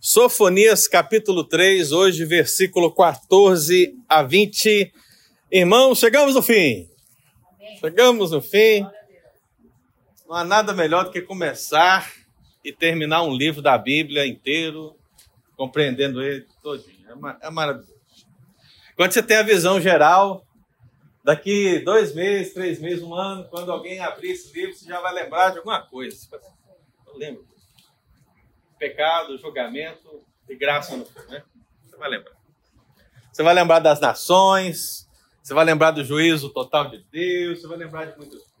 Sofonias capítulo 3, hoje versículo 14 a 20. Irmãos, chegamos no fim. Chegamos no fim. Não há nada melhor do que começar e terminar um livro da Bíblia inteiro, compreendendo ele todinho. É, é maravilhoso. Quando você tem a visão geral, daqui dois meses, três meses, um ano, quando alguém abrir esse livro, você já vai lembrar de alguma coisa. Eu lembro pecado, julgamento e graça no fim, né? Você vai lembrar. Você vai lembrar das nações, você vai lembrar do juízo total de Deus, você vai lembrar de muitas coisas.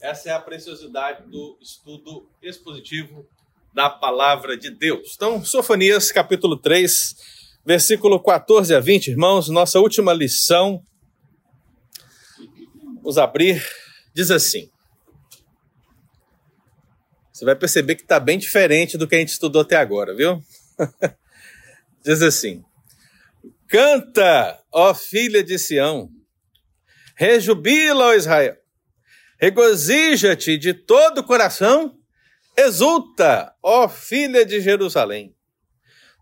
Essa é a preciosidade do estudo expositivo da palavra de Deus. Então, Sofonias, capítulo 3, versículo 14 a 20, irmãos, nossa última lição. Vamos abrir, diz assim: você vai perceber que está bem diferente do que a gente estudou até agora, viu? Diz assim: Canta, ó filha de Sião, rejubila, ó Israel, regozija-te de todo o coração, exulta, ó filha de Jerusalém.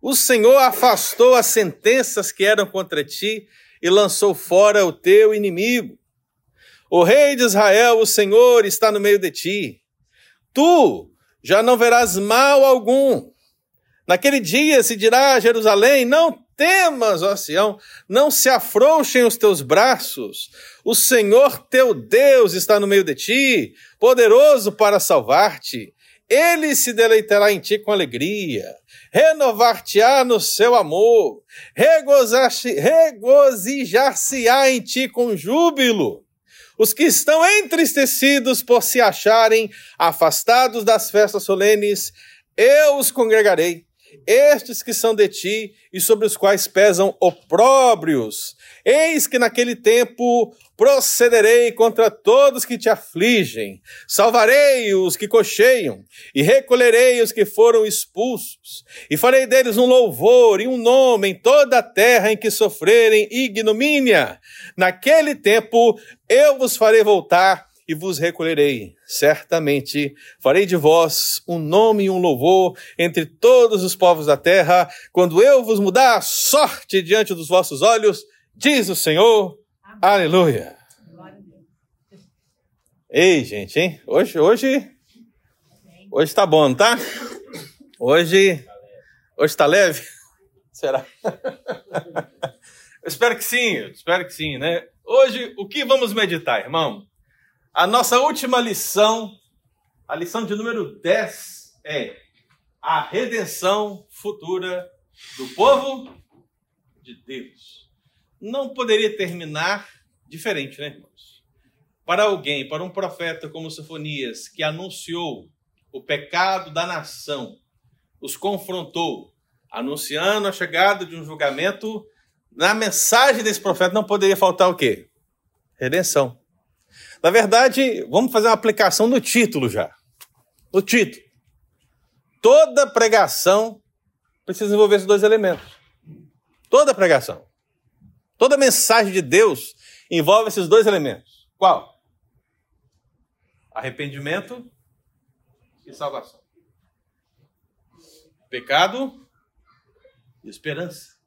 O Senhor afastou as sentenças que eram contra ti e lançou fora o teu inimigo. O rei de Israel, o Senhor, está no meio de ti. Tu já não verás mal algum. Naquele dia se dirá a Jerusalém: Não temas, ó Sião, não se afrouxem os teus braços. O Senhor teu Deus está no meio de ti, poderoso para salvar-te. Ele se deleitará em ti com alegria, renovar-te-á no seu amor, regozijar-se-á em ti com júbilo os que estão entristecidos por se acharem afastados das festas solenes, eu os congregarei. Estes que são de ti e sobre os quais pesam opróbrios. Eis que naquele tempo procederei contra todos que te afligem, salvarei os que cocheiam, e recolherei os que foram expulsos, e farei deles um louvor e um nome em toda a terra em que sofrerem ignomínia. Naquele tempo eu vos farei voltar e vos recolherei. Certamente farei de vós um nome e um louvor entre todos os povos da terra, quando eu vos mudar a sorte diante dos vossos olhos, diz o Senhor. Aleluia. Ei, gente, hein? Hoje, hoje, hoje tá bom, tá? Hoje, hoje tá leve? Será? Eu espero que sim, eu espero que sim, né? Hoje, o que vamos meditar, irmão? A nossa última lição, a lição de número 10 é a redenção futura do povo de Deus não poderia terminar diferente, né, irmãos? Para alguém, para um profeta como Sofonias, que anunciou o pecado da nação, os confrontou, anunciando a chegada de um julgamento, na mensagem desse profeta não poderia faltar o quê? Redenção. Na verdade, vamos fazer uma aplicação no título já. No título. Toda pregação precisa envolver esses dois elementos. Toda pregação. Toda mensagem de Deus envolve esses dois elementos. Qual? Arrependimento e salvação. Pecado e esperança.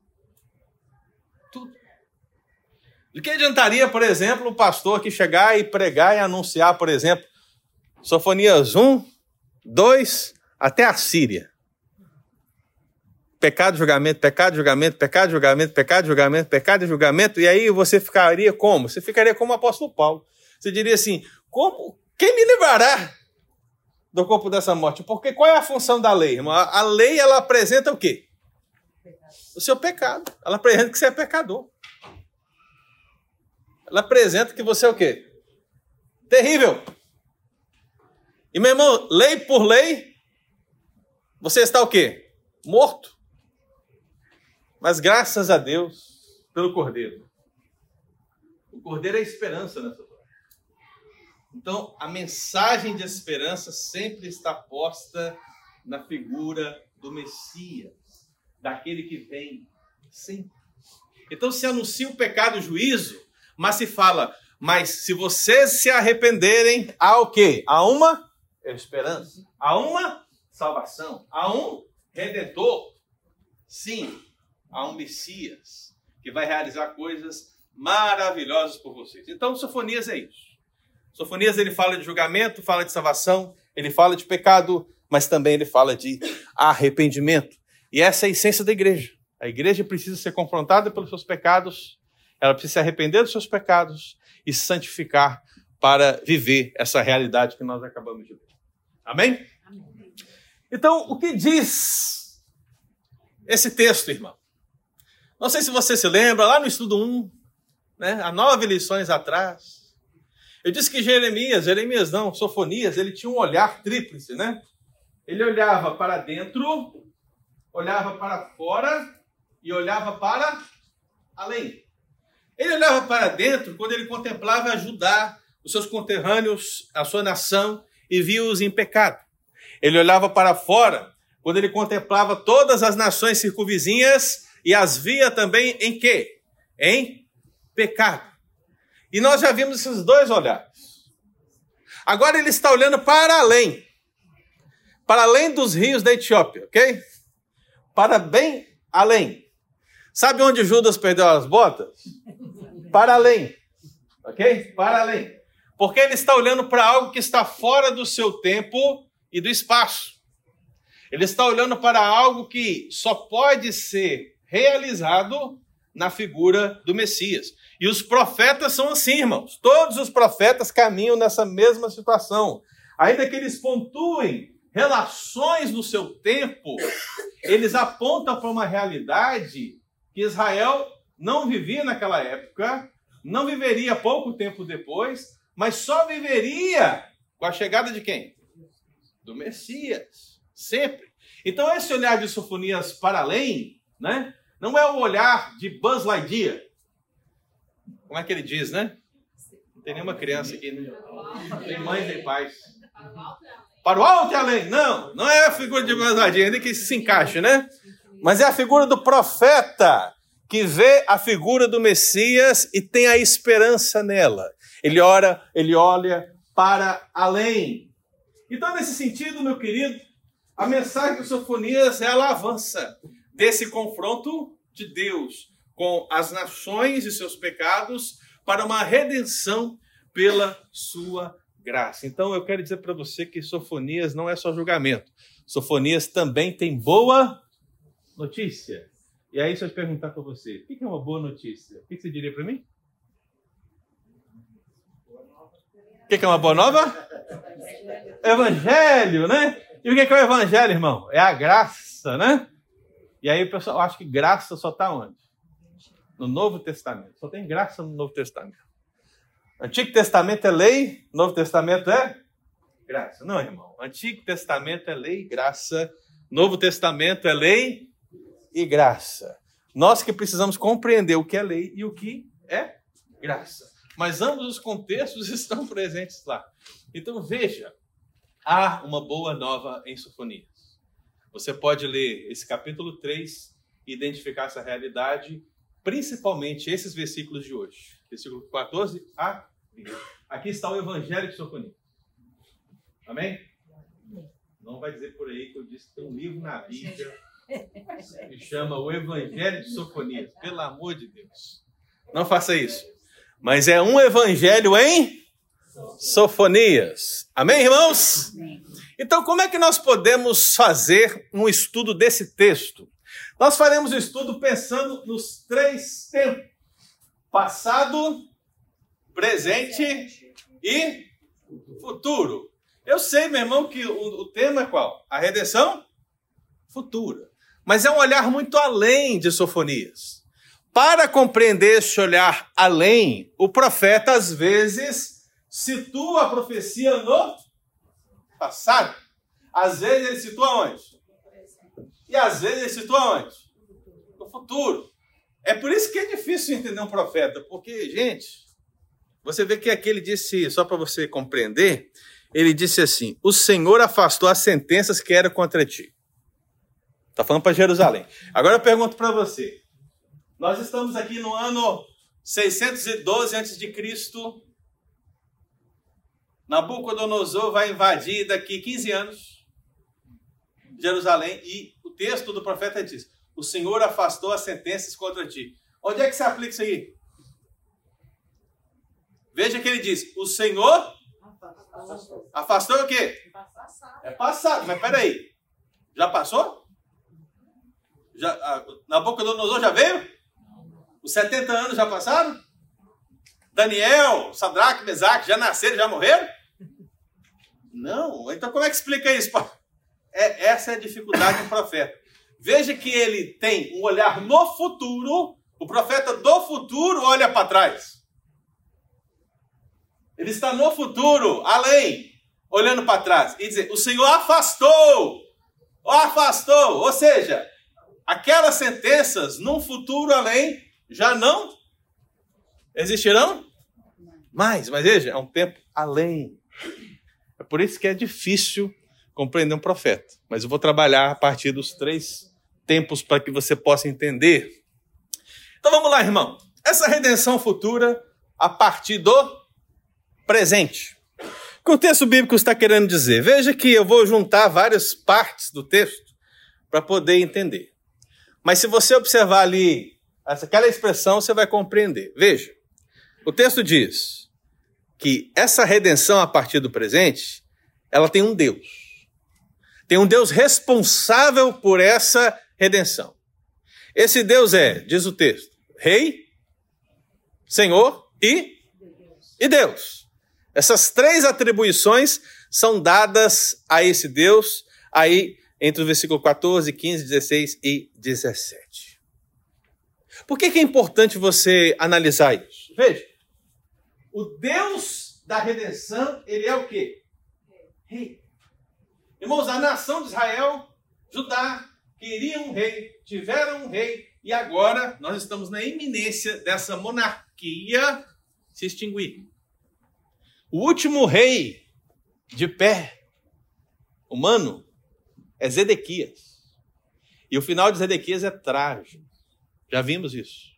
Tudo. De que adiantaria, por exemplo, o pastor que chegar e pregar e anunciar, por exemplo, Sofonias 1, 2, até a Síria? Pecado, julgamento, pecado, julgamento, pecado, julgamento, pecado, julgamento, pecado e julgamento, e aí você ficaria como? Você ficaria como o apóstolo Paulo. Você diria assim: como, quem me livrará do corpo dessa morte? Porque qual é a função da lei, irmão? A lei ela apresenta o quê? O seu pecado. Ela apresenta que você é pecador. Ela apresenta que você é o quê? Terrível. E meu irmão, lei por lei, você está o quê? Morto. Mas graças a Deus pelo Cordeiro. O Cordeiro é esperança nessa hora. Então, a mensagem de esperança sempre está posta na figura do Messias, daquele que vem sempre. Então, se anuncia o pecado e o juízo, mas se fala, mas se vocês se arrependerem, há o quê? Há uma esperança, há uma salvação, há um redentor? Sim, há um Messias que vai realizar coisas maravilhosas por vocês. Então, Sofonias é isso. Sofonias ele fala de julgamento, fala de salvação, ele fala de pecado, mas também ele fala de arrependimento. E essa é a essência da igreja. A igreja precisa ser confrontada pelos seus pecados, ela precisa se arrepender dos seus pecados e se santificar para viver essa realidade que nós acabamos de ver. Amém? Amém. Então, o que diz esse texto, irmão? Não sei se você se lembra, lá no estudo 1, né, há nove lições atrás, eu disse que Jeremias, Jeremias não, Sofonias, ele tinha um olhar tríplice, né? Ele olhava para dentro, olhava para fora e olhava para além. Ele olhava para dentro quando ele contemplava ajudar os seus conterrâneos, a sua nação, e via-os em pecado. Ele olhava para fora quando ele contemplava todas as nações circunvizinhas e as via também em quê? Em pecado. E nós já vimos esses dois olhares. Agora ele está olhando para além. Para além dos rios da Etiópia, ok? Para bem além. Sabe onde Judas perdeu as botas? Para além. Ok? Para além. Porque ele está olhando para algo que está fora do seu tempo e do espaço. Ele está olhando para algo que só pode ser realizado na figura do Messias. E os profetas são assim, irmãos. Todos os profetas caminham nessa mesma situação. Ainda que eles pontuem relações no seu tempo, eles apontam para uma realidade que Israel não vivia naquela época, não viveria pouco tempo depois, mas só viveria com a chegada de quem? Do Messias, sempre. Então esse olhar de Sofonias para além, né, não é o olhar de Buzz Lightyear. Como é que ele diz, né? Não tem nenhuma criança aqui, né? Tem mães e pais. Para o alto e além. Não, não é a figura de Buzz Lightyear, ainda que se encaixe, né? Mas é a figura do profeta que vê a figura do Messias e tem a esperança nela. Ele ora, ele olha para além. Então, nesse sentido, meu querido, a mensagem do Sofonias ela avança desse confronto de Deus com as nações e seus pecados para uma redenção pela sua graça. Então eu quero dizer para você que Sofonias não é só julgamento. Sofonias também tem boa notícia. E aí, se eu perguntar para você, o que é uma boa notícia? O que você diria para mim? O que é uma boa nova? Evangelho, né? E o que é o evangelho, irmão? É a graça, né? E aí o pessoal acha que graça só está onde? No Novo Testamento. Só tem graça no Novo Testamento. Antigo Testamento é lei, Novo Testamento é graça. Não, irmão. Antigo Testamento é lei e graça. Novo Testamento é lei e graça. Nós que precisamos compreender o que é lei e o que é graça. Mas ambos os contextos estão presentes lá. Então veja, há uma boa nova em Sofonias. Você pode ler esse capítulo 3 e identificar essa realidade, principalmente esses versículos de hoje. Versículo 14 a 20. Aqui está o Evangelho de Sofonias. Amém? Não vai dizer por aí que eu disse que tem um livro na Bíblia que chama o Evangelho de Sofonias. Pelo amor de Deus. Não faça isso. Mas é um evangelho em Sofonias. Amém, irmãos? Então, como é que nós podemos fazer um estudo desse texto? Nós faremos o estudo pensando nos três tempos: passado, presente e futuro. Eu sei, meu irmão, que o, tema é qual? A redenção futura. Mas é um olhar muito além de Sofonias. Para compreender esse olhar além, o profeta às vezes situa a profecia no passado. Às vezes ele situa onde? E às vezes ele situa onde? No futuro. É por isso que é difícil entender um profeta, porque, gente, você vê que aqui ele disse, só para você compreender, ele disse assim: O Senhor afastou as sentenças que eram contra ti. Está falando para Jerusalém. Agora eu pergunto para você: nós estamos aqui no ano 612 a.C. Nabucodonosor vai invadir daqui 15 anos Jerusalém e o texto do profeta diz: O Senhor afastou as sentenças contra ti. Onde é que se aplica isso aí? Veja que ele diz: O Senhor afastou o quê? É passado, mas peraí. Já passou? Já, Nabucodonosor já veio? Os 70 anos já passaram? Daniel, Sadraque, Mesaque já nasceram, já morreram? Não. Então como é que explica isso? É, essa é a dificuldade do profeta. Veja que ele tem um olhar no futuro. O profeta do futuro olha para trás. Ele está no futuro, além, olhando para trás. E dizer: O Senhor afastou, afastou. Ou seja, aquelas sentenças num futuro além já não existirão mais. Mas veja, é um tempo além. É por isso que é difícil compreender um profeta. Mas eu vou trabalhar a partir dos três tempos para que você possa entender. Então vamos lá, irmão. Essa redenção futura a partir do presente. O que o texto bíblico está querendo dizer? Veja que eu vou juntar várias partes do texto para poder entender. Mas se você observar ali aquela expressão, você vai compreender. Veja, o texto diz que essa redenção a partir do presente, ela tem um Deus. Tem um Deus responsável por essa redenção. Esse Deus é, diz o texto, Rei, Senhor e, e Deus. Essas três atribuições são dadas a esse Deus aí entre o versículo 14, 15, 16 e 17. Por que, que é importante você analisar isso? Veja, o Deus da redenção, ele é o quê? Rei. Irmãos, a nação de Israel, Judá, queria um rei, tiveram um rei, e agora nós estamos na iminência dessa monarquia se extinguir. O último rei de pé humano é Zedequias. E o final de Zedequias é trágico. Já vimos isso.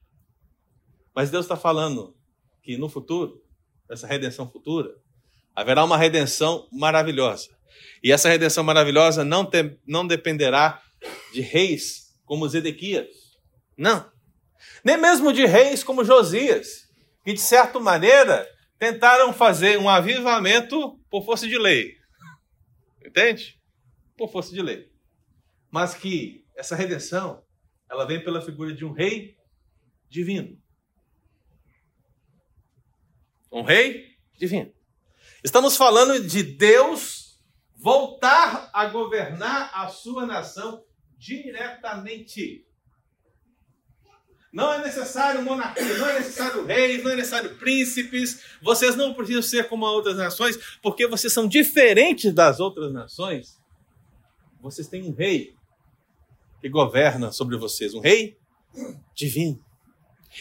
Mas Deus está falando que no futuro, essa redenção futura, haverá uma redenção maravilhosa. E essa redenção maravilhosa não, te, não dependerá de reis como Zedequias. Não. Nem mesmo de reis como Josias, que de certa maneira tentaram fazer um avivamento por força de lei. Entende? Por força de lei. Mas que essa redenção, ela vem pela figura de um rei divino. Um rei divino. Estamos falando de Deus voltar a governar a sua nação diretamente. Não é necessário monarquia, não é necessário reis, não é necessário príncipes. Vocês não precisam ser como outras nações, porque vocês são diferentes das outras nações. Vocês têm um rei que governa sobre vocês, um rei divino.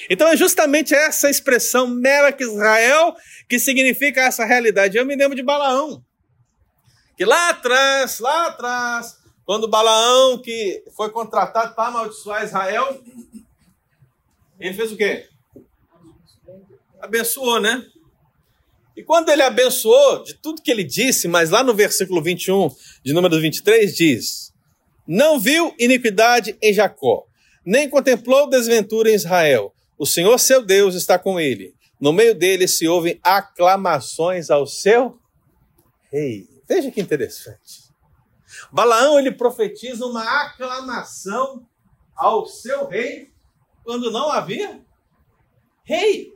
Então é justamente essa expressão Melech Israel que significa essa realidade. Eu me lembro de Balaão, que lá atrás, lá atrás, quando Balaão que foi contratado para amaldiçoar Israel, ele fez o quê? Abençoou, né? E quando ele abençoou, de tudo que ele disse, mas lá no versículo 21, de número 23, diz: Não viu iniquidade em Jacó, nem contemplou desventura em Israel. O Senhor seu Deus está com ele. No meio dele se ouvem aclamações ao seu rei. Veja que interessante. Balaão ele profetiza uma aclamação ao seu rei quando não havia rei.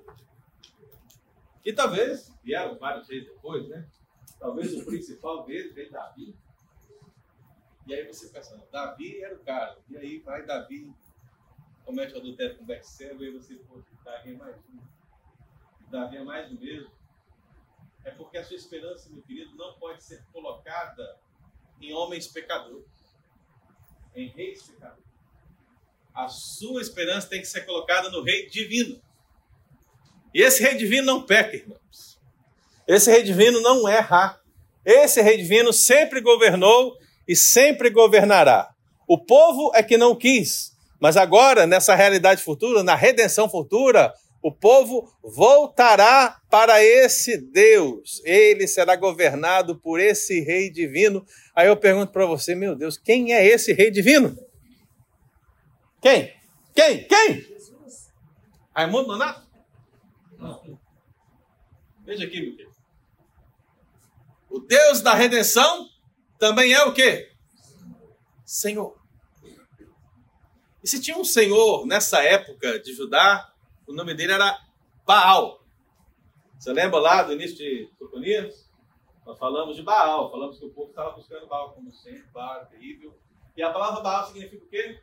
E talvez vieram vários reis depois, né? Talvez o principal deles veio Davi. E aí você pensa, Davi era o cara. E aí vai Davi, comete o adultério com Betseba e você, pô, Davi é mais um. Davi é mais do mesmo. É porque a sua esperança, meu querido, não pode ser colocada em homens pecadores, em reis pecadores a sua esperança tem que ser colocada no Rei Divino. E esse Rei Divino não peca, irmãos. Esse Rei Divino não erra. Esse Rei Divino sempre governou e sempre governará. O povo é que não quis, mas agora, nessa realidade futura, na redenção futura, o povo voltará para esse Deus. Ele será governado por esse Rei Divino. Aí eu pergunto para você, meu Deus, quem é esse Rei Divino? Quem? Quem? Quem? Jesus. Raimundo Nonato? Não. Veja aqui, meu querido. O Deus da redenção também é o quê? Senhor. Se tinha um senhor nessa época de Judá, o nome dele era Baal. Você lembra lá do início de Sofonias? Nós falamos de Baal, falamos que o povo estava buscando Baal como sempre, Baal, terrível. E a palavra Baal significa o quê?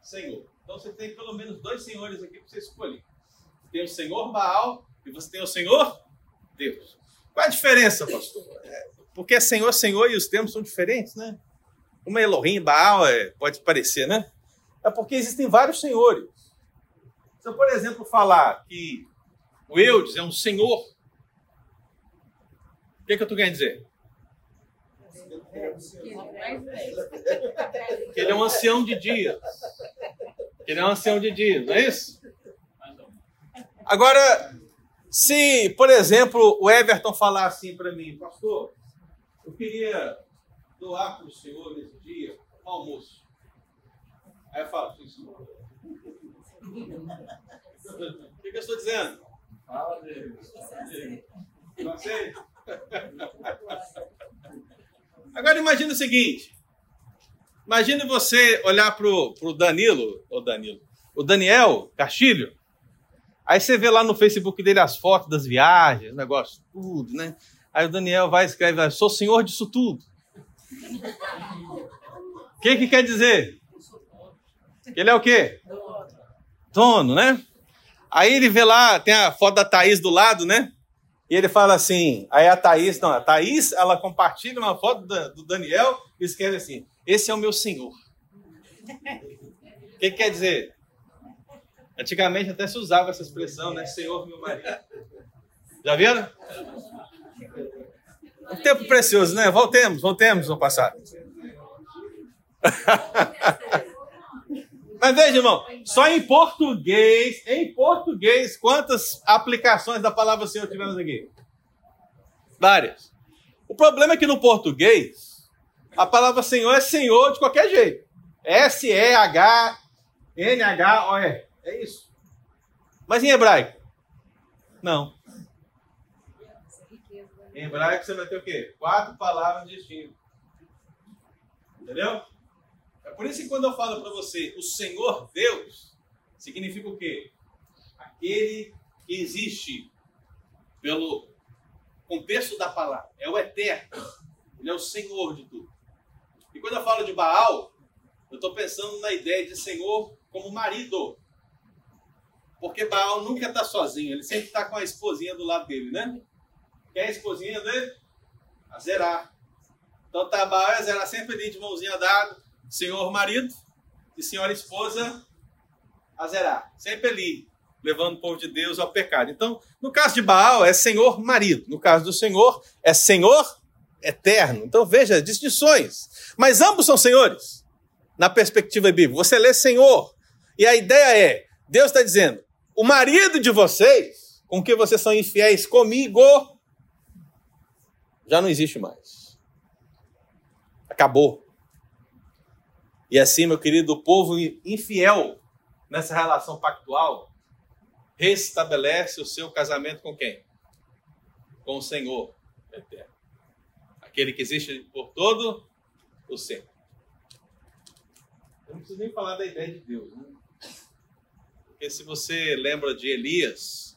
Senhor. Então você tem pelo menos dois senhores aqui para você escolher. Tem o Senhor Baal e você tem o Senhor Deus. Qual a diferença, pastor? É, porque é Senhor, Senhor e os termos são diferentes, né? Uma Elohim, Baal, é, pode parecer, né? É porque existem vários senhores. Se eu, por exemplo, falar que o Eudes é um senhor, o que, é que eu estou querendo dizer? Que ele é um ancião de dias. Ele é um ancião de dias, não é isso? Agora, se, por exemplo, o Everton falar assim para mim, pastor, eu queria doar para o senhor nesse dia um almoço. Aí eu falo. O que, que eu estou dizendo? Fala dele. Não sei. Agora imagine o seguinte. Imagine você olhar para o Danilo, o Danilo, o Daniel Castilho, Aí você vê lá no Facebook dele as fotos das viagens, negócio, tudo, né? Aí o Daniel vai e escreve, sou senhor disso tudo. O que, que quer dizer? Ele é o quê? Dono, né? Aí ele vê lá, tem a foto da Thaís do lado, né? E ele fala assim, aí a Thaís, não, a Thaís, ela compartilha uma foto do Daniel e escreve assim, esse é o meu senhor. O que, que quer dizer? Antigamente até se usava essa expressão, né? Senhor, meu marido. Já viram? Um tempo precioso, né? Voltemos, voltemos no passado. Mas veja, irmão, só em português, em português, quantas aplicações da palavra Senhor tivemos aqui? Várias. O problema é que no português, a palavra Senhor é Senhor de qualquer jeito. S-E-H-N-H-O-R. É isso. Mas em hebraico? Não. Em hebraico você vai ter o quê? Quatro palavras distintas. Entendeu? É por isso que quando eu falo para você o Senhor Deus, significa o quê? Aquele que existe pelo contexto da palavra. É o eterno. Ele é o Senhor de tudo. E quando eu falo de Baal, eu estou pensando na ideia de Senhor como marido. Porque Baal nunca está sozinho, ele sempre está com a esposinha do lado dele, né? Quem é a esposinha dele? A Zerá. Então tá Baal e a Zerá sempre ali de mãozinha dada, senhor marido e senhora esposa, a Zerá. Sempre ali, levando o povo de Deus ao pecado. Então, no caso de Baal, é senhor marido. No caso do Senhor, é senhor eterno. Então veja, distinções. Mas ambos são senhores, na perspectiva bíblica. Você lê senhor, e a ideia é, Deus está dizendo, o marido de vocês, com que vocês são infiéis comigo, já não existe mais. Acabou. E assim, meu querido, o povo infiel nessa relação pactual restabelece o seu casamento com quem? Com o Senhor eterno. Aquele que existe por todo o sempre. Eu não preciso nem falar da ideia de Deus, né? Porque se você lembra de Elias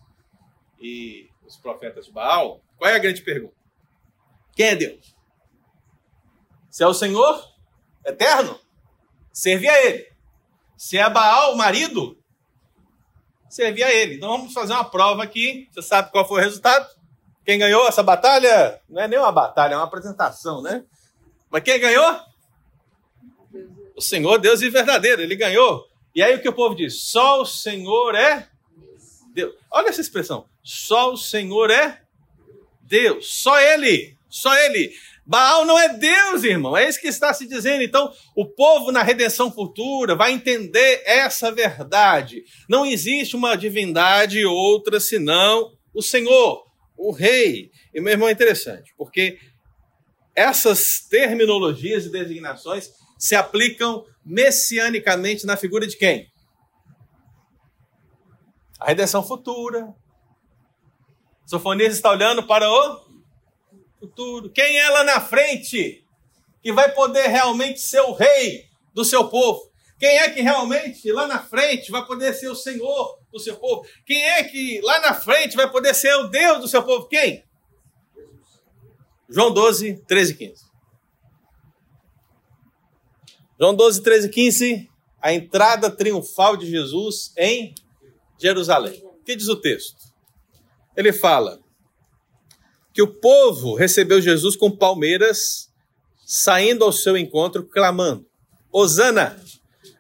e os profetas de Baal, qual é a grande pergunta? Quem é Deus? Se é o Senhor eterno, serve a Ele. Se é Baal, o marido, serve a Ele. Então vamos fazer uma prova aqui. Você sabe qual foi o resultado? Quem ganhou essa batalha? Não é nem uma batalha, é uma apresentação, né? Mas quem ganhou? O Senhor Deus e verdadeiro. Ele ganhou e aí o que o povo diz? Só o Senhor é Deus. Olha essa expressão. Só o Senhor é Deus. Só Ele. Só Ele. Baal não é Deus, irmão. É isso que está se dizendo. Então, o povo na redenção futura vai entender essa verdade. Não existe uma divindade outra senão o Senhor, o Rei. E, meu irmão, é interessante, porque essas terminologias e designações se aplicam messianicamente na figura de quem? A redenção futura. Sofonias está olhando para o futuro. Quem é lá na frente que vai poder realmente ser o rei do seu povo? Quem é que realmente lá na frente vai poder ser o Senhor do seu povo? Quem é que lá na frente vai poder ser o Deus do seu povo? Quem? João 12, 13 e 15. João 12, 13 e 15. A entrada triunfal de Jesus em Jerusalém. O que diz o texto? Ele fala que o povo recebeu Jesus com palmeiras, saindo ao seu encontro, clamando: Hosana!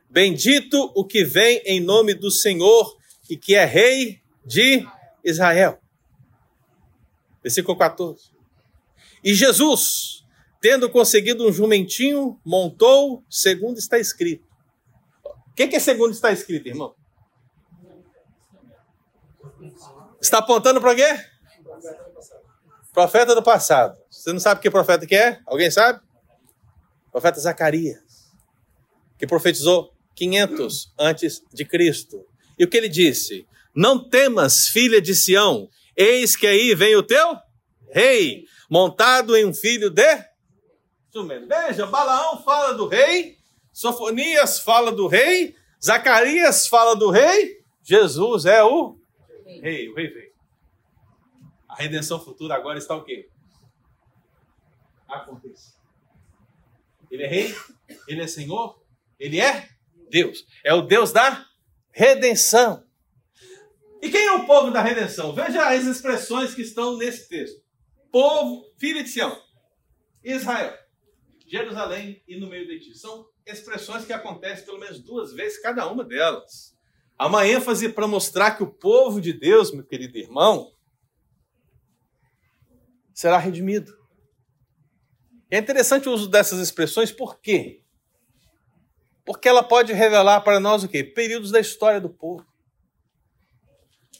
Bendito o que vem em nome do Senhor e que é rei de Israel. Versículo 14. E Jesus, tendo conseguido um jumentinho, montou segundo está escrito. O que, que é segundo está escrito, irmão? Está apontando para quê? Profeta do passado. Você não sabe que profeta que é? Alguém sabe? Profeta Zacarias, que profetizou 500 antes de Cristo. E o que ele disse? Não temas, filha de Sião, eis que aí vem o teu rei, montado em um filho de jumento. Veja, Balaão fala do rei, Sofonias fala do rei, Zacarias fala do rei, Jesus é o rei, o rei veio. A redenção futura agora está o quê? Acontece. Ele é rei, ele é senhor, ele é Deus. É o Deus da redenção. E quem é o povo da redenção? Veja as expressões que estão nesse texto. Povo, filho de Sião, Israel, Jerusalém e no meio de ti. São expressões que acontecem pelo menos duas vezes cada uma delas. Há uma ênfase para mostrar que o povo de Deus, meu querido irmão, será redimido. É interessante o uso dessas expressões, por quê? Porque ela pode revelar para nós o quê? Períodos da história do povo.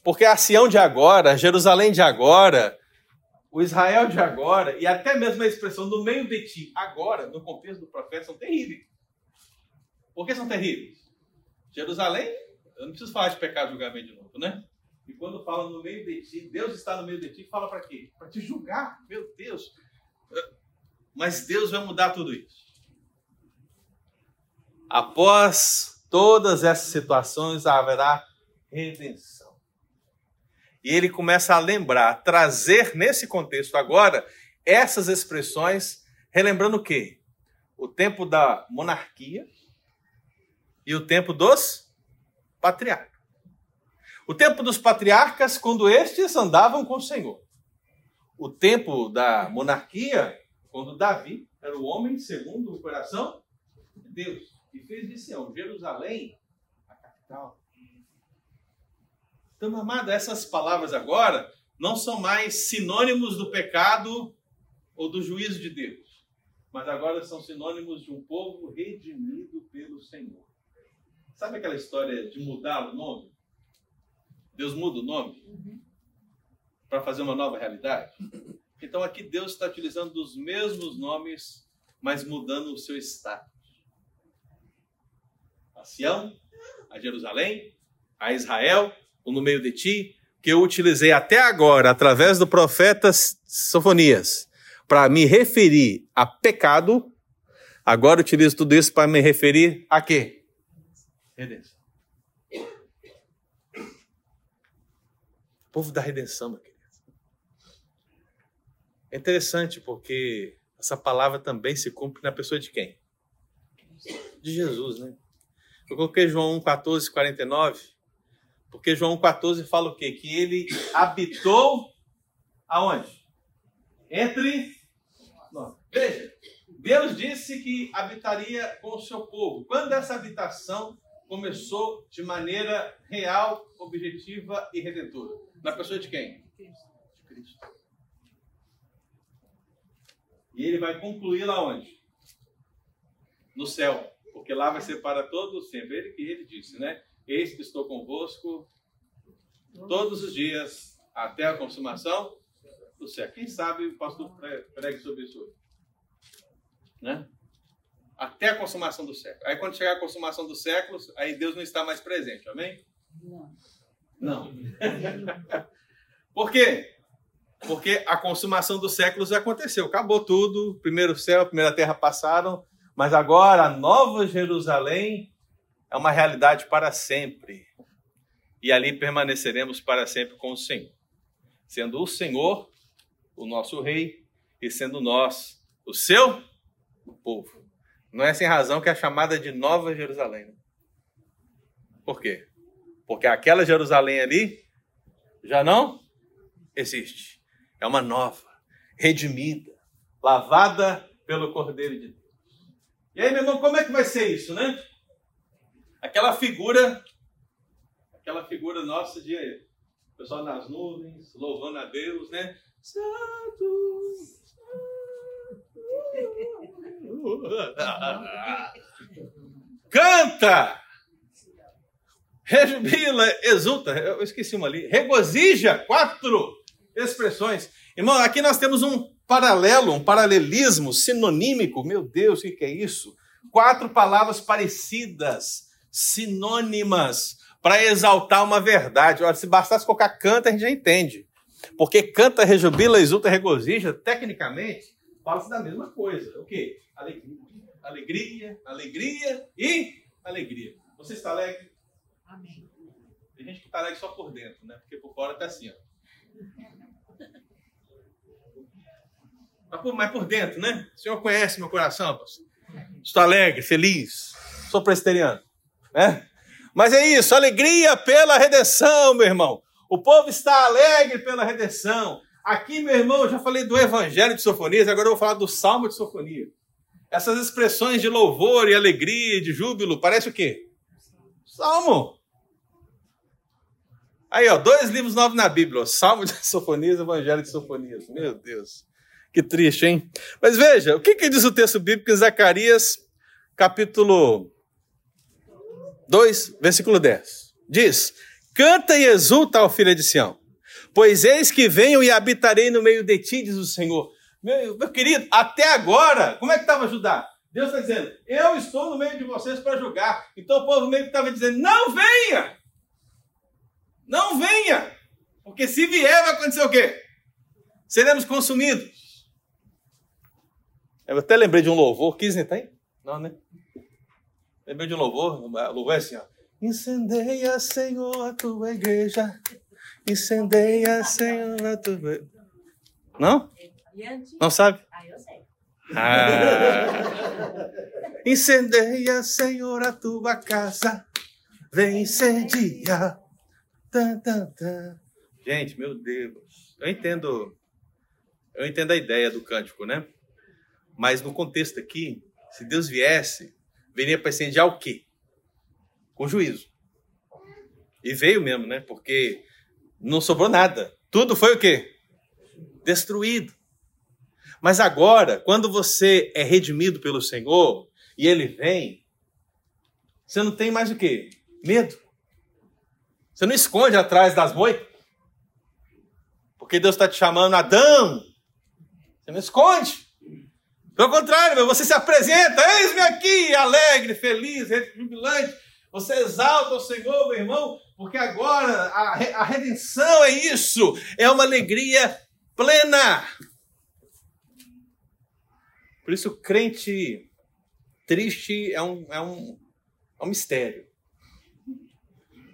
Porque a Sião de agora, a Jerusalém de agora, o Israel de agora, e até mesmo a expressão no meio de ti, agora, no contexto do profeta, são terríveis. Por que são terríveis? Jerusalém, eu não preciso falar de pecado e julgamento de novo, né? E quando fala no meio de ti, Deus está no meio de ti, fala para quê? Para te julgar, meu Deus. Mas Deus vai mudar tudo isso. Após todas essas situações, haverá redenção. E ele começa a lembrar, trazer nesse contexto agora essas expressões, relembrando o quê? O tempo da monarquia e o tempo dos patriarcas. O tempo dos patriarcas, quando estes andavam com o Senhor. O tempo da monarquia, quando Davi era o homem segundo o coração de Deus e fez de Sião, Jerusalém, a capital. Então, amado, essas palavras agora não são mais sinônimos do pecado ou do juízo de Deus, mas agora são sinônimos de um povo redimido pelo Senhor. Sabe aquela história de mudar o nome? Deus muda o nome uhum. para fazer uma nova realidade? Então aqui Deus está utilizando os mesmos nomes, mas mudando o seu status a Sião, a Jerusalém, a Israel, o no meio de ti, que eu utilizei até agora, através do profeta Sofonias, para me referir a pecado, agora utilizo tudo isso para me referir a quê? Redenção. Povo da redenção, meu querido. É interessante porque essa palavra também se cumpre na pessoa de quem? De Jesus, né? Eu coloquei João 1, 14, 49, porque João 14 fala o quê? Que ele habitou aonde? Entre nós. Veja, Deus disse que habitaria com o seu povo. Quando essa habitação começou de maneira real, objetiva e redentora? Na pessoa de quem? De Cristo. E ele vai concluir lá onde? No céu porque lá vai ser para todos sempre. Ele que ele disse, né? Eis que estou convosco todos os dias até a consumação do século. Quem sabe o pastor pregue sobre isso hoje? Né? Até a consumação do século. Aí quando chegar a consumação dos séculos, aí Deus não está mais presente, amém? Não. Não. Por quê? Porque a consumação dos séculos aconteceu. Acabou tudo. Primeiro céu, primeira terra passaram. Mas agora a nova Jerusalém é uma realidade para sempre. E ali permaneceremos para sempre com o Senhor. Sendo o Senhor o nosso rei e sendo nós o seu povo. Não é sem razão que é chamada de Nova Jerusalém. Por quê? Porque aquela Jerusalém ali já não existe. É uma nova, redimida, lavada pelo Cordeiro de Deus. E aí, meu irmão, como é que vai ser isso, né? Aquela figura, aquela figura nossa de pessoal nas nuvens, louvando a Deus, né? Santo, Canta! Rejubila, exulta, eu esqueci uma ali. Regozija, quatro expressões. Irmão, aqui nós temos um paralelo, um paralelismo sinonímico. Meu Deus, o que é isso? Quatro palavras parecidas, sinônimas, para exaltar uma verdade. Olha, se bastasse colocar canta, a gente já entende. Porque canta, rejubila, exulta, regozija, tecnicamente, fala-se da mesma coisa. O quê? Alegria, alegria, alegria e alegria. Você está alegre? Amém. Tem gente que está alegre só por dentro, né? Porque por fora está assim, ó. Mas por, mas por dentro, né? O senhor conhece meu coração, pastor. Estou alegre, feliz. Sou presbiteriano. Né? Mas é isso, alegria pela redenção, meu irmão. O povo está alegre pela redenção. Aqui, meu irmão, eu já falei do Evangelho de Sofonias, agora eu vou falar do Salmo de Sofonias. Essas expressões de louvor e alegria, de júbilo, parece o quê? Salmo. Aí, ó, dois livros novos na Bíblia, ó, Salmo de Sofonias e Evangelho de Sofonias. Meu Deus. Que triste, hein? Mas veja, o que, que diz o texto bíblico em Zacarias, capítulo 2, versículo 10? Diz: Canta e exulta, ó filha de Sião, pois eis que venho e habitarei no meio de ti, diz o Senhor. Meu, meu querido, até agora, como é que estava Judá? Deus está dizendo, eu estou no meio de vocês para julgar. Então o povo meio que estava dizendo, não venha! Não venha! Porque se vier, vai acontecer o quê? Seremos consumidos. Eu até lembrei de um louvor. Kisney tem? Não, né? Lembrei de um louvor. Louvor é assim, ó. Incendeia, Senhor, a tua igreja. Incendeia, Senhor, a tua. Não? Não sabe? Ah, eu sei. Ah. Incendeia, Senhor, a tua casa. Vem incendiar. Tan, tan, tan. Gente, meu Deus. Eu entendo. Eu entendo a ideia do cântico, né? Mas no contexto aqui, se Deus viesse, viria para incendiar o quê? Com juízo. E veio mesmo, né? Porque não sobrou nada. Tudo foi o quê? Destruído. Mas agora, quando você é redimido pelo Senhor e ele vem, você não tem mais o quê? Medo. Você não esconde atrás das moitas. Porque Deus está te chamando, Adão. Você não esconde. Pelo contrário, você se apresenta, eis-me aqui, alegre, feliz, jubilante. Você exalta o Senhor, meu irmão, porque agora a, a redenção é isso, é uma alegria plena. Por isso, o crente triste é um, é um, é um mistério.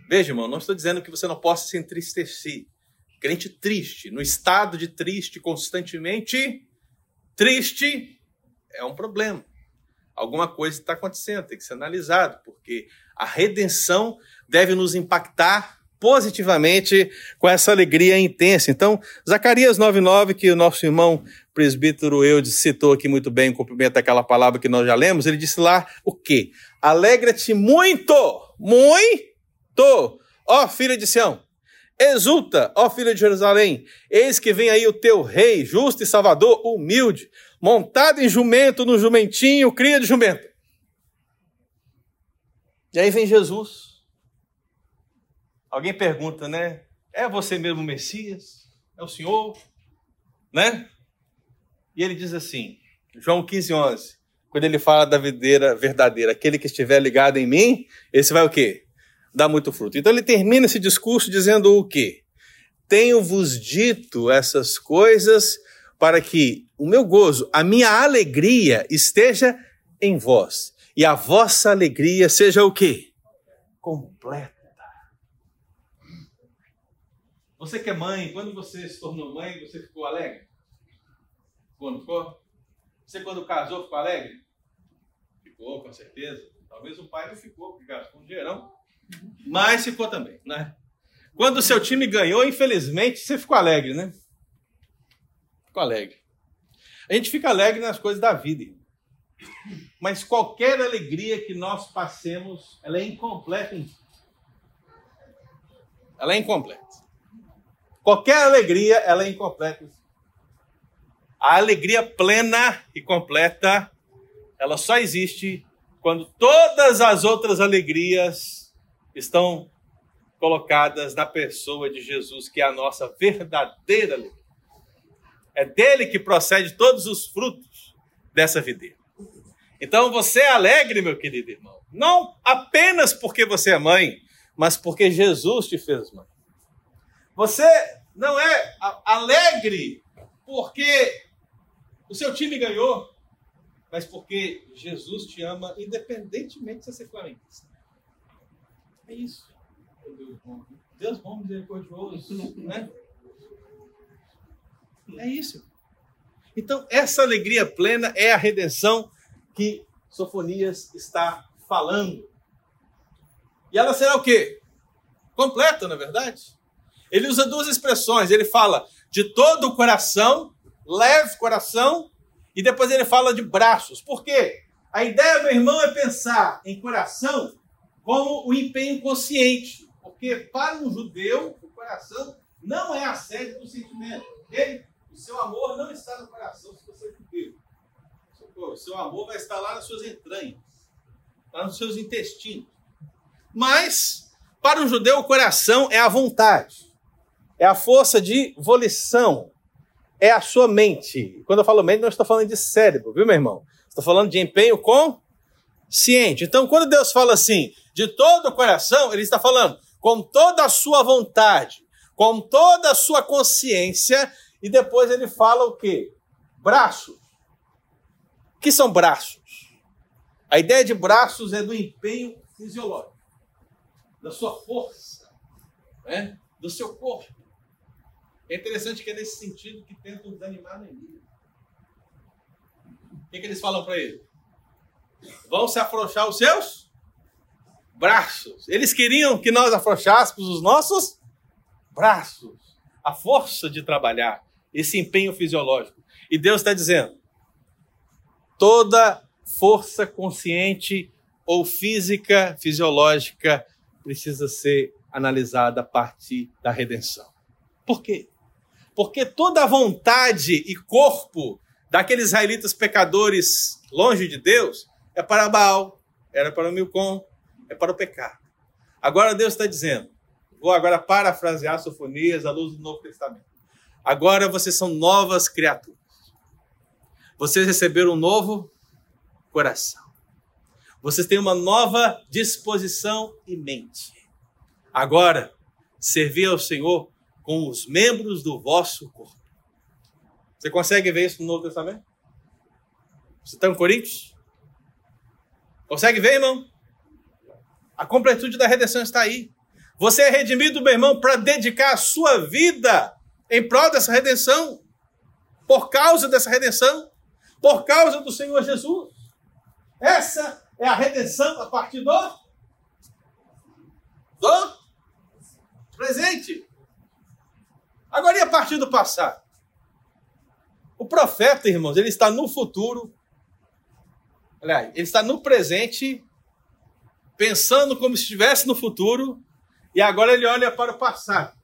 Veja, irmão, não estou dizendo que você não possa se entristecer. Crente triste, no estado de triste constantemente, triste, é um problema. Alguma coisa está acontecendo, tem que ser analisado, porque a redenção deve nos impactar positivamente com essa alegria intensa. Então, Zacarias 9,9, que o nosso irmão presbítero Eudes citou aqui muito bem, em cumprimento daquela palavra que nós já lemos, ele disse lá o quê? Alegra-te muito, muito, ó filha de Sião. Exulta, ó filha de Jerusalém, eis que vem aí o teu rei, justo e salvador, humilde, montado em jumento, no jumentinho, cria de jumento. E aí vem Jesus. Alguém pergunta, né? É você mesmo o Messias? É o Senhor? Né? E ele diz assim, João 15, 11, quando ele fala da videira verdadeira, aquele que estiver ligado em mim, esse vai o quê? dá muito fruto. Então ele termina esse discurso dizendo o quê? Tenho-vos dito essas coisas para que o meu gozo, a minha alegria esteja em vós e a vossa alegria seja o quê? Completa. Você que é mãe, quando você se tornou mãe, você ficou alegre? Quando ficou? Você quando casou ficou alegre? Ficou, com certeza. Talvez o pai não ficou, porque gastou um dinheirão. Mas ficou também, né? Quando o seu time ganhou, infelizmente, você ficou alegre, né? Ficou alegre. A gente fica alegre nas coisas da vida. Mas qualquer alegria que nós passemos, ela é incompleta. Ela é incompleta. Qualquer alegria, ela é incompleta. A alegria plena e completa, ela só existe quando todas as outras alegrias estão colocadas na pessoa de Jesus, que é a nossa verdadeira alegria. É dele que procede todos os frutos dessa videira. Então você é alegre, meu querido irmão, não apenas porque você é mãe, mas porque Jesus te fez mãe. Você não é alegre porque o seu time ganhou, mas porque Jesus te ama independentemente de você ser flamenguista. É isso. Deus bom, Deus bom, misericordioso, né? É isso. Então, essa alegria plena é a redenção que Sofonias está falando. E ela será o quê? Completa, na é verdade? Ele usa duas expressões. Ele fala de todo o coração, leve coração, e depois ele fala de braços. Por quê? A ideia, meu irmão, é pensar em coração como o empenho consciente. Porque para um judeu, o coração não é a sede do sentimento. Okay? O seu amor não está no coração se você é judeu. O seu amor vai estar lá nas suas entranhas, lá nos seus intestinos. Mas, para um judeu, o coração é a vontade é a força de volição, é a sua mente. Quando eu falo mente, não estou falando de cérebro, viu, meu irmão? Estou falando de empenho consciente. Então, quando Deus fala assim, de todo o coração, Ele está falando com toda a sua vontade, com toda a sua consciência, e depois Ele fala o quê? Braços. O que são braços? A ideia de braços é do empenho fisiológico, da sua força, né? do seu corpo. É interessante que é nesse sentido que tentam desanimar Neemias. O que, que eles falam para ele? Vão se afrouxar os seus braços. Eles queriam que nós afrouxássemos os nossos braços. A força de trabalhar, esse empenho fisiológico. E Deus está dizendo: toda força consciente ou física, fisiológica, precisa ser analisada a partir da redenção. Por quê? Porque toda a vontade e corpo daqueles israelitas pecadores longe de Deus é para Baal, era para o Milcom, é para o pecado. Agora Deus está dizendo, vou agora parafrasear Sofonias à luz do Novo Testamento. Agora vocês são novas criaturas. Vocês receberam um novo coração. Vocês têm uma nova disposição e mente. Agora, servir ao Senhor com os membros do vosso corpo. Você consegue ver isso no Novo Testamento? Você está em Coríntios? Consegue ver, irmão? A completude da redenção está aí. Você é redimido, meu irmão, para dedicar a sua vida em prol dessa redenção, por causa dessa redenção, por causa do Senhor Jesus. Essa é a redenção a partir do, do presente. Agora, e a partir do passado? O profeta, irmãos, ele está no futuro, aliás, ele está no presente, pensando como se estivesse no futuro, e agora ele olha para o passado.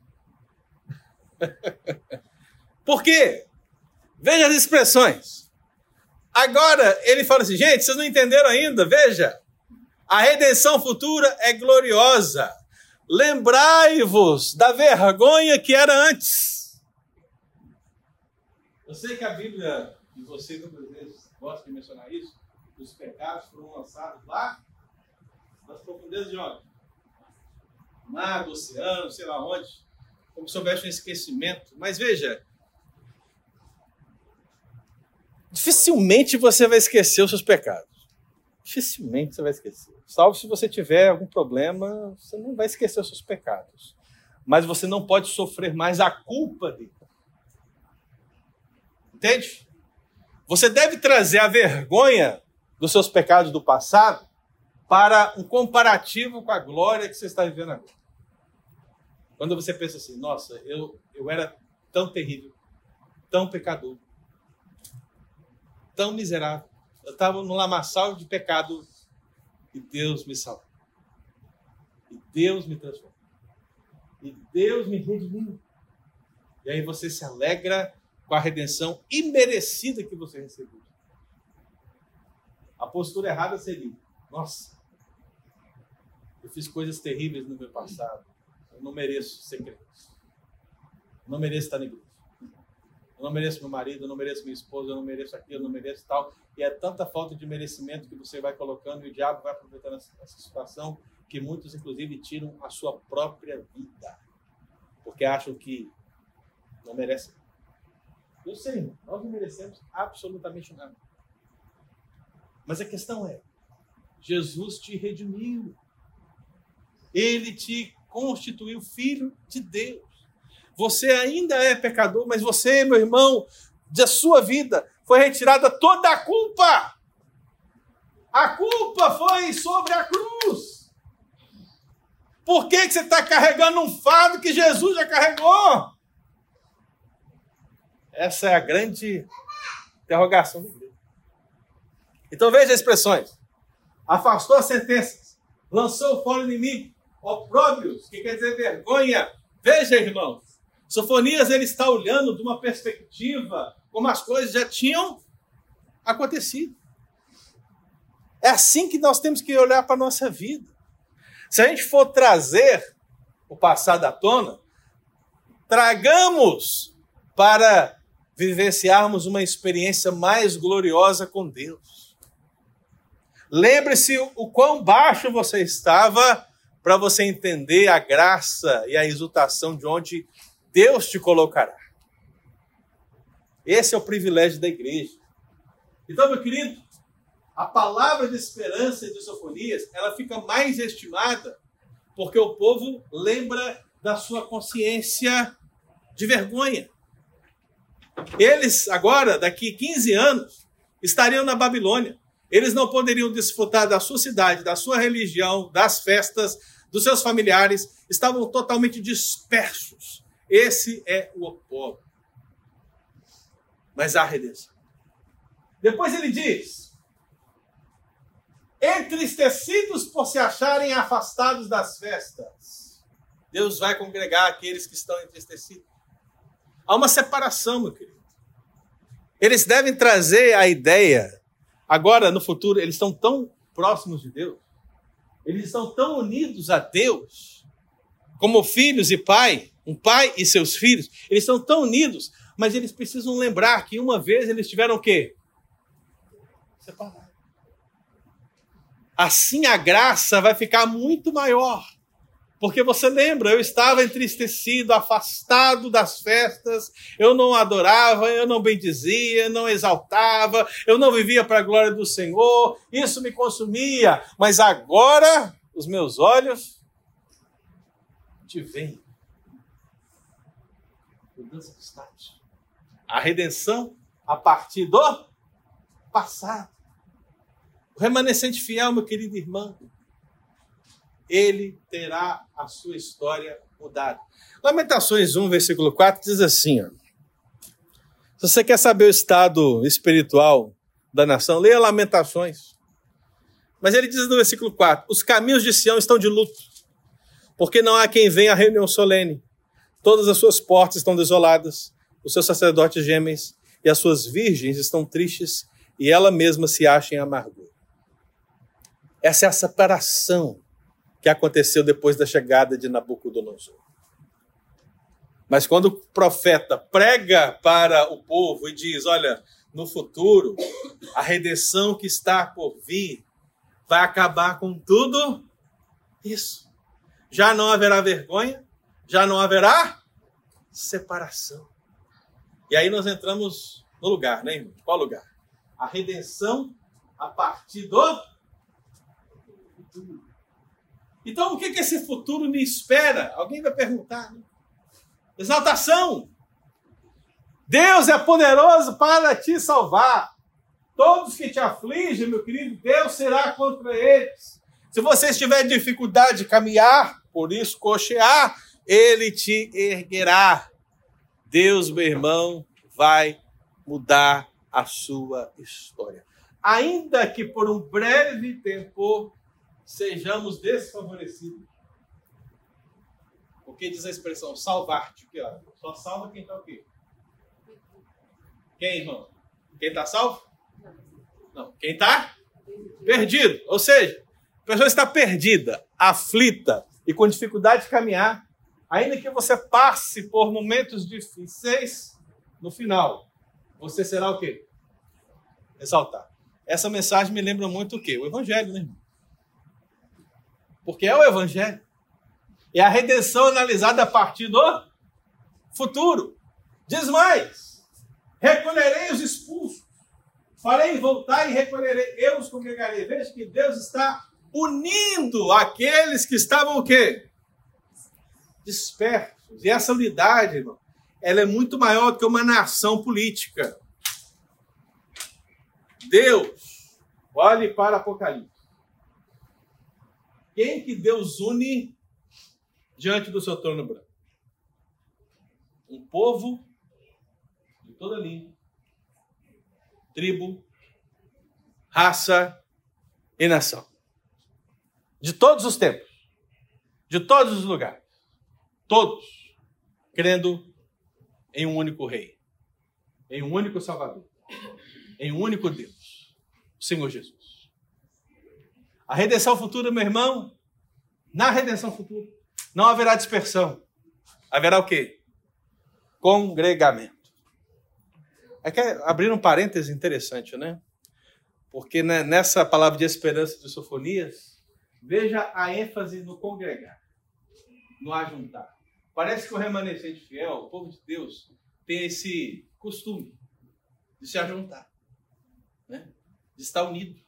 Por quê? Veja as expressões. Agora ele fala assim, gente, vocês não entenderam ainda? Veja, a redenção futura é gloriosa. Lembrai-vos da vergonha que era antes. Eu sei que a Bíblia, e você muitas vezes gosta de mencionar isso, os pecados foram lançados lá nas profundezas de onde? mar, do oceano, sei lá onde, como se houvesse um esquecimento. Mas veja, dificilmente você vai esquecer os seus pecados. Dificilmente você vai esquecer. Salvo se você tiver algum problema, você não vai esquecer os seus pecados. Mas você não pode sofrer mais a culpa dele. Entende? Você deve trazer a vergonha dos seus pecados do passado para um comparativo com a glória que você está vivendo agora. Quando você pensa assim, nossa, eu, eu era tão terrível, tão pecador, tão miserável. Eu estava no lamaçal de pecado e Deus me salvou. E Deus me transformou. E Deus me redimiu. E aí você se alegra com a redenção imerecida que você recebeu. A postura errada seria: nossa, eu fiz coisas terríveis no meu passado. Eu não mereço ser crente. Eu não mereço estar na igreja. Eu não mereço meu marido, eu não mereço minha esposa, eu não mereço aquilo, eu não mereço tal. E é tanta falta de merecimento que você vai colocando e o diabo vai aproveitando essa situação que muitos, inclusive, tiram a sua própria vida. Porque acham que não merecem. Eu sei, nós não merecemos absolutamente nada. Mas a questão é: Jesus te redimiu. Ele te constituiu filho de Deus. Você ainda é pecador, mas você, meu irmão, da sua vida foi retirada toda a culpa. A culpa foi sobre a cruz. Por que, que você está carregando um fardo que Jesus já carregou? Essa é a grande interrogação da igreja. Então veja as expressões. Afastou as sentenças, lançou fora o inimigo, opróbrios, que quer dizer vergonha. Veja, irmãos, Sofonias ele está olhando de uma perspectiva como as coisas já tinham acontecido. É assim que nós temos que olhar para a nossa vida. Se a gente for trazer o passado à tona, tragamos para vivenciarmos uma experiência mais gloriosa com Deus. Lembre-se o quão baixo você estava para você entender a graça e a exultação de onde Deus te colocará. Esse é o privilégio da igreja. Então, meu querido, a palavra de esperança de Sofonias, ela fica mais estimada porque o povo lembra da sua consciência de vergonha. Eles agora, daqui 15 anos, estariam na Babilônia. Eles não poderiam desfrutar da sua cidade, da sua religião, das festas, dos seus familiares, estavam totalmente dispersos. Esse é o oposto. Mas há redenção. Depois ele diz: entristecidos por se acharem afastados das festas. Deus vai congregar aqueles que estão entristecidos. Há uma separação, meu querido. Eles devem trazer a ideia. Agora, no futuro, eles estão tão próximos de Deus. Eles estão tão unidos a Deus, como filhos e pai, um pai e seus filhos, eles estão tão unidos, mas eles precisam lembrar que uma vez eles tiveram o quê? Separados. Assim a graça vai ficar muito maior. Porque você lembra, eu estava entristecido, afastado das festas, eu não adorava, eu não bendizia, não exaltava, eu não vivia para a glória do Senhor, isso me consumia, mas agora os meus olhos te veem. A redenção a partir do passado. O remanescente fiel, meu querido irmão, ele terá a sua história mudada. Lamentações 1, versículo 4 diz assim: ó, se você quer saber o estado espiritual da nação, leia Lamentações. Mas ele diz no versículo 4: os caminhos de Sião estão de luto, porque não há quem venha à reunião solene. Todas as suas portas estão desoladas, os seus sacerdotes gemem e as suas virgens estão tristes e ela mesma se acha em amargura. Essa é a separação que aconteceu depois da chegada de Nabucodonosor. Mas quando o profeta prega para o povo e diz: Olha, no futuro, a redenção que está por vir vai acabar com tudo isso. já não haverá vergonha, já não haverá separação. E aí nós entramos no lugar, né, irmão? Qual lugar? A redenção a partir do futuro. Então, o que, que esse futuro me espera? Alguém vai perguntar. Né? Exaltação. Deus é poderoso para te salvar. Todos que te afligem, meu querido, Deus será contra eles. Se você tiver dificuldade de caminhar, por isso cochear, ele te erguerá. Deus, meu irmão, vai mudar a sua história. Ainda que por um breve tempo sejamos desfavorecidos. Porque diz a expressão salvar-te, que só salva quem está o quê? Quem, irmão? Quem está salvo? Não. Quem está? Perdido. Ou seja, a pessoa está perdida, aflita e com dificuldade de caminhar. Ainda que você passe por momentos difíceis, no final, você será o quê? Exaltado. Essa mensagem me lembra muito o quê? O Evangelho, né, irmão? Porque é o Evangelho. É a redenção analisada a partir do futuro. Diz mais: recolherei os expulsos, farei voltar e recolherei, eu os congregarei. Veja que Deus está unindo aqueles que estavam o quê? Dispersos. E essa unidade, irmão, ela é muito maior do que uma nação política. Deus, olhe para Apocalipse. Quem que Deus une diante do seu trono branco? Um povo de toda língua, tribo, raça e nação. De todos os tempos, de todos os lugares, todos crendo em um único rei, em um único Salvador, em um único Deus, o Senhor Jesus. A redenção futura, meu irmão, na redenção futura, não haverá dispersão. Haverá o quê? Congregamento. É que abrir um parêntese interessante, né? Porque né, nessa palavra de esperança de Sofonias, veja a ênfase no congregar, no ajuntar. Parece que o remanescente fiel, o povo de Deus, tem esse costume de se ajuntar, né? de estar unido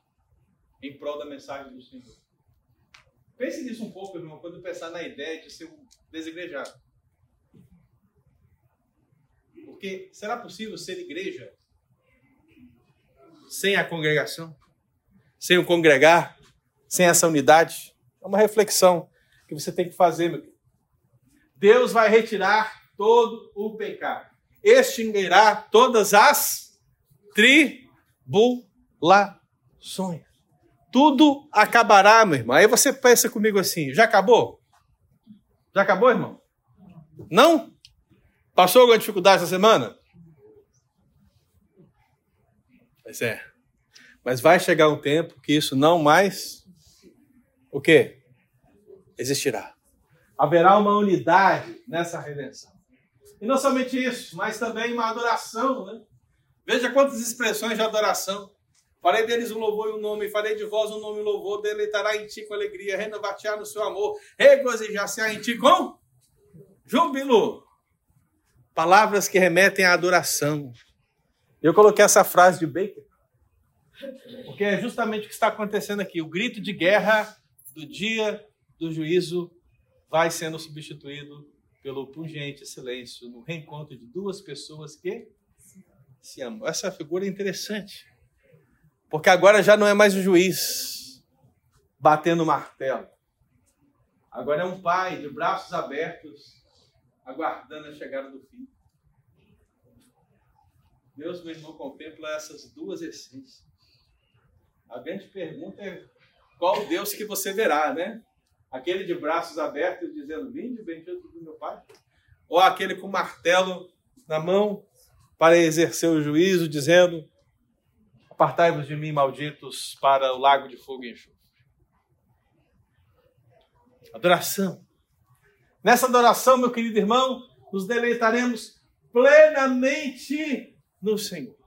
em prol da mensagem do Senhor. Pense nisso um pouco, irmão, quando pensar na ideia de ser um desigrejado. Porque será possível ser igreja sem a congregação? Sem o congregar? Sem essa unidade? É uma reflexão que você tem que fazer, meu querido. Deus vai retirar todo o pecado, extinguirá todas as tribulações tudo acabará, meu irmão. Aí você pensa comigo assim: já acabou? Já acabou, irmão? Não? Passou alguma dificuldade essa semana? Pois é. Mas vai chegar um tempo que isso não mais o quê? Existirá. Haverá uma unidade nessa redenção. E não somente isso, mas também uma adoração, né? Veja quantas expressões de adoração. Farei deles um louvor e um nome, farei de vós um nome e louvor, deleitará em ti com alegria, renovar-te-á no seu amor, regozijar-se-á em ti com júbilo. Palavras que remetem à adoração. Eu coloquei essa frase de Baker, porque é justamente o que está acontecendo aqui. O grito de guerra do dia do juízo vai sendo substituído pelo pungente silêncio no reencontro de duas pessoas que se amam. Essa figura é interessante. Porque agora já não é mais o juiz batendo martelo. Agora é um pai de braços abertos, aguardando a chegada do filho. Deus, meu irmão, contempla essas duas essências. A grande pergunta é qual Deus que você verá, né? Aquele de braços abertos dizendo, vinde, bendito do meu pai? Ou aquele com martelo na mão para exercer o juízo, dizendo, Apartai-vos de mim, malditos, para o lago de fogo e enxofre. Adoração. Nessa adoração, meu querido irmão, nos deleitaremos plenamente no Senhor.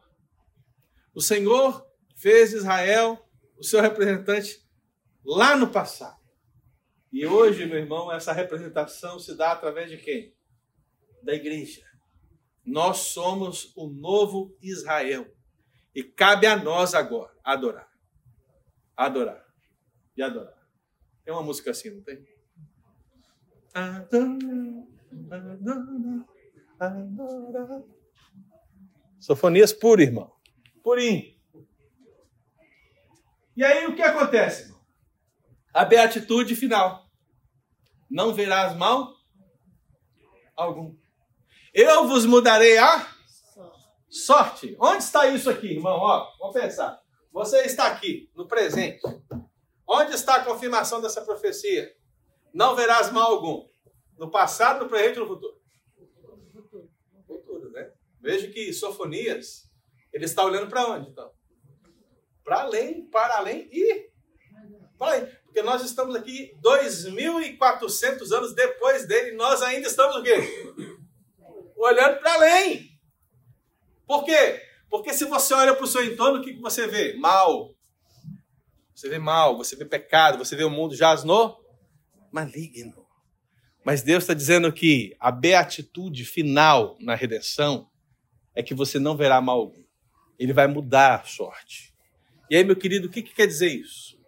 O Senhor fez Israel o seu representante lá no passado. E hoje, meu irmão, essa representação se dá através de quem? Da igreja. Nós somos o novo Israel. E cabe a nós agora adorar. Adorar. E adorar. Tem uma música assim, não tem? Adorar, adorar, adorar. Sofonias puro, irmão. Purinho. E aí o que acontece, irmão? A beatitude final. Não verás mal algum. Eu vos mudarei a sorte. Onde está isso aqui, irmão? Ó, vamos pensar. Você está aqui, no presente. Onde está a confirmação dessa profecia? Não verás mal algum. No passado, no presente ou no futuro? Futuro, né? Veja que Sofonias, ele está olhando para onde, então? Para além, para além e para além. Porque nós estamos aqui 2.400 anos depois dele, nós ainda estamos o quê? olhando para além. Por quê? Porque se você olha para o seu entorno, o que, que você vê? Mal. Você vê mal, você vê pecado, você vê o mundo jaz no maligno. Mas Deus está dizendo que a beatitude final na redenção é que você não verá mal algum. Ele vai mudar a sorte. E aí, meu querido, o que, que quer dizer isso?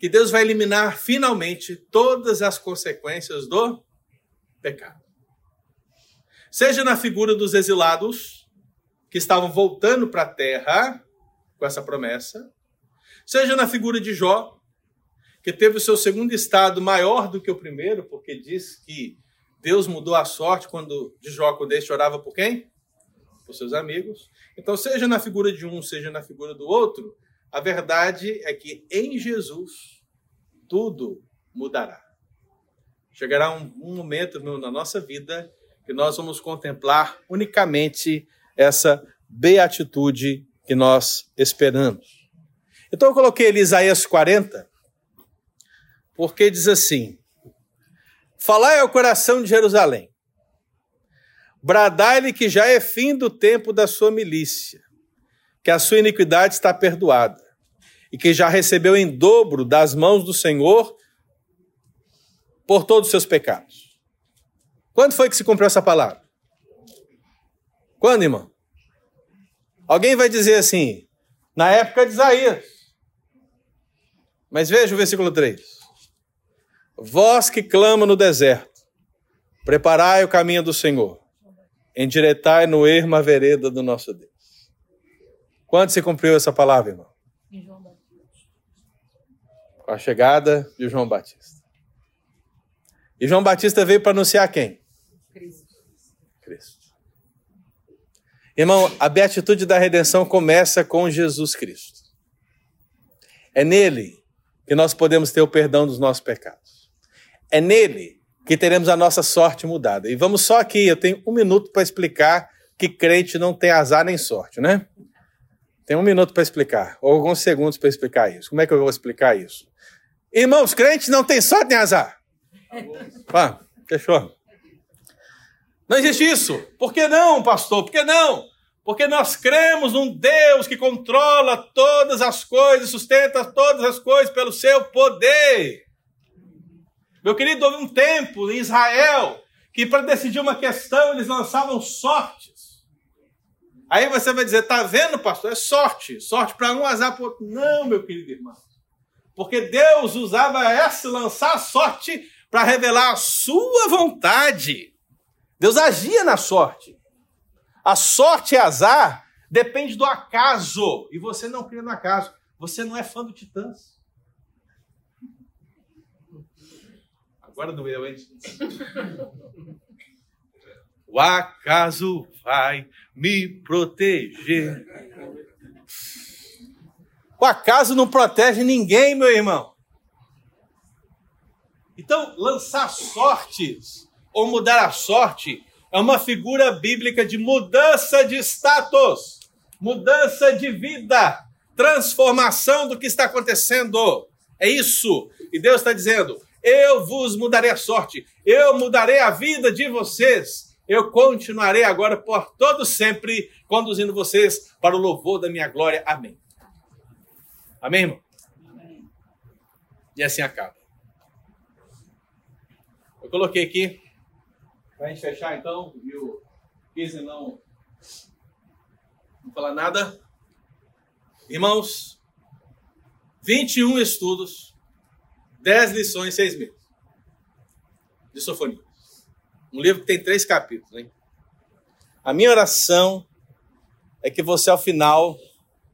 Que Deus vai eliminar finalmente todas as consequências do pecado seja na figura dos exilados que estavam voltando para a terra com essa promessa, seja na figura de Jó, que teve o seu segundo estado maior do que o primeiro, porque diz que Deus mudou a sorte quando de Jó quando ele chorava por quem? Por seus amigos. Então, seja na figura de um, seja na figura do outro, a verdade é que em Jesus tudo mudará. Chegará um, um momento na nossa vida que nós vamos contemplar unicamente essa beatitude que nós esperamos. Então eu coloquei ali Isaías 40, porque diz assim: Falai ao coração de Jerusalém, bradai-lhe que já é fim do tempo da sua milícia, que a sua iniquidade está perdoada, e que já recebeu em dobro das mãos do Senhor por todos os seus pecados. Quando foi que se cumpriu essa palavra? Quando, irmão? Alguém vai dizer assim, na época de Isaías. Mas veja o versículo 3. Vós que clama no deserto, preparai o caminho do Senhor, endireitai no ermo a vereda do nosso Deus. Quando se cumpriu essa palavra, irmão? Com a chegada de João Batista. E João Batista veio para anunciar quem? Cristo. Cristo. Irmão, a beatitude da redenção começa com Jesus Cristo. É nele que nós podemos ter o perdão dos nossos pecados. É nele que teremos a nossa sorte mudada. E vamos só aqui, eu tenho um minuto para explicar que crente não tem azar nem sorte, né? Tem um minuto para explicar, ou alguns segundos para explicar isso. Como é que eu vou explicar isso? Irmãos, crentes não tem sorte nem azar. Ah, fechou. Não existe isso. Por que não, pastor? Por que não? Porque nós cremos num Deus que controla todas as coisas, sustenta todas as coisas pelo seu poder. Meu querido, houve um tempo em Israel que para decidir uma questão eles lançavam sortes. Aí você vai dizer, tá vendo, pastor? É sorte. Sorte para um, azar para outro. Não, meu querido irmão. Porque Deus usava esse lançar sorte para revelar a sua vontade. Deus agia na sorte. A sorte e azar depende do acaso. E você não crê no acaso. Você não é fã do Titãs. Agora doeu, hein? O acaso vai me proteger. O acaso não protege ninguém, meu irmão. Então, lançar sortes ou mudar a sorte é uma figura bíblica de mudança de status, mudança de vida, transformação do que está acontecendo. É isso. E Deus está dizendo: eu vos mudarei a sorte, eu mudarei a vida de vocês. Eu continuarei agora por todo sempre conduzindo vocês para o louvor da minha glória. Amém. Amém, irmão? Amém. E assim acaba. Eu coloquei aqui, para a gente fechar então, e o Kizzy não, não falar nada. Irmãos, 21 estudos, 10 lições, 6 meses de Sofonia. Um livro que tem três capítulos, hein? A minha oração é que você, ao final,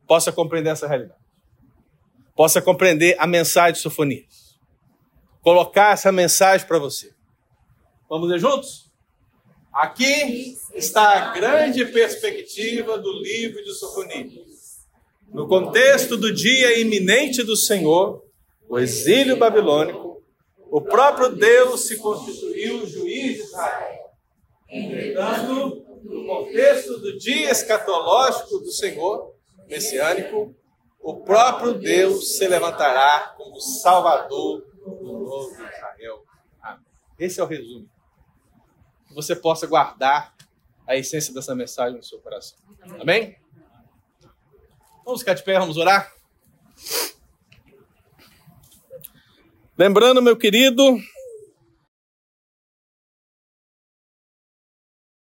possa compreender essa realidade. Possa compreender a mensagem de Sofonias. Colocar essa mensagem para você. Vamos ler juntos? Aqui está a grande perspectiva do livro de Sofonias. No contexto do dia iminente do Senhor, o exílio babilônico, o próprio Deus se constituiu juiz de Israel. Entretanto, no contexto do dia escatológico do Senhor, messiânico, o próprio Deus se levantará como Salvador do novo Israel. Amém. Esse é o resumo. Que você possa guardar a essência dessa mensagem no seu coração. Amém? Vamos ficar de pé, vamos orar? Lembrando, meu querido,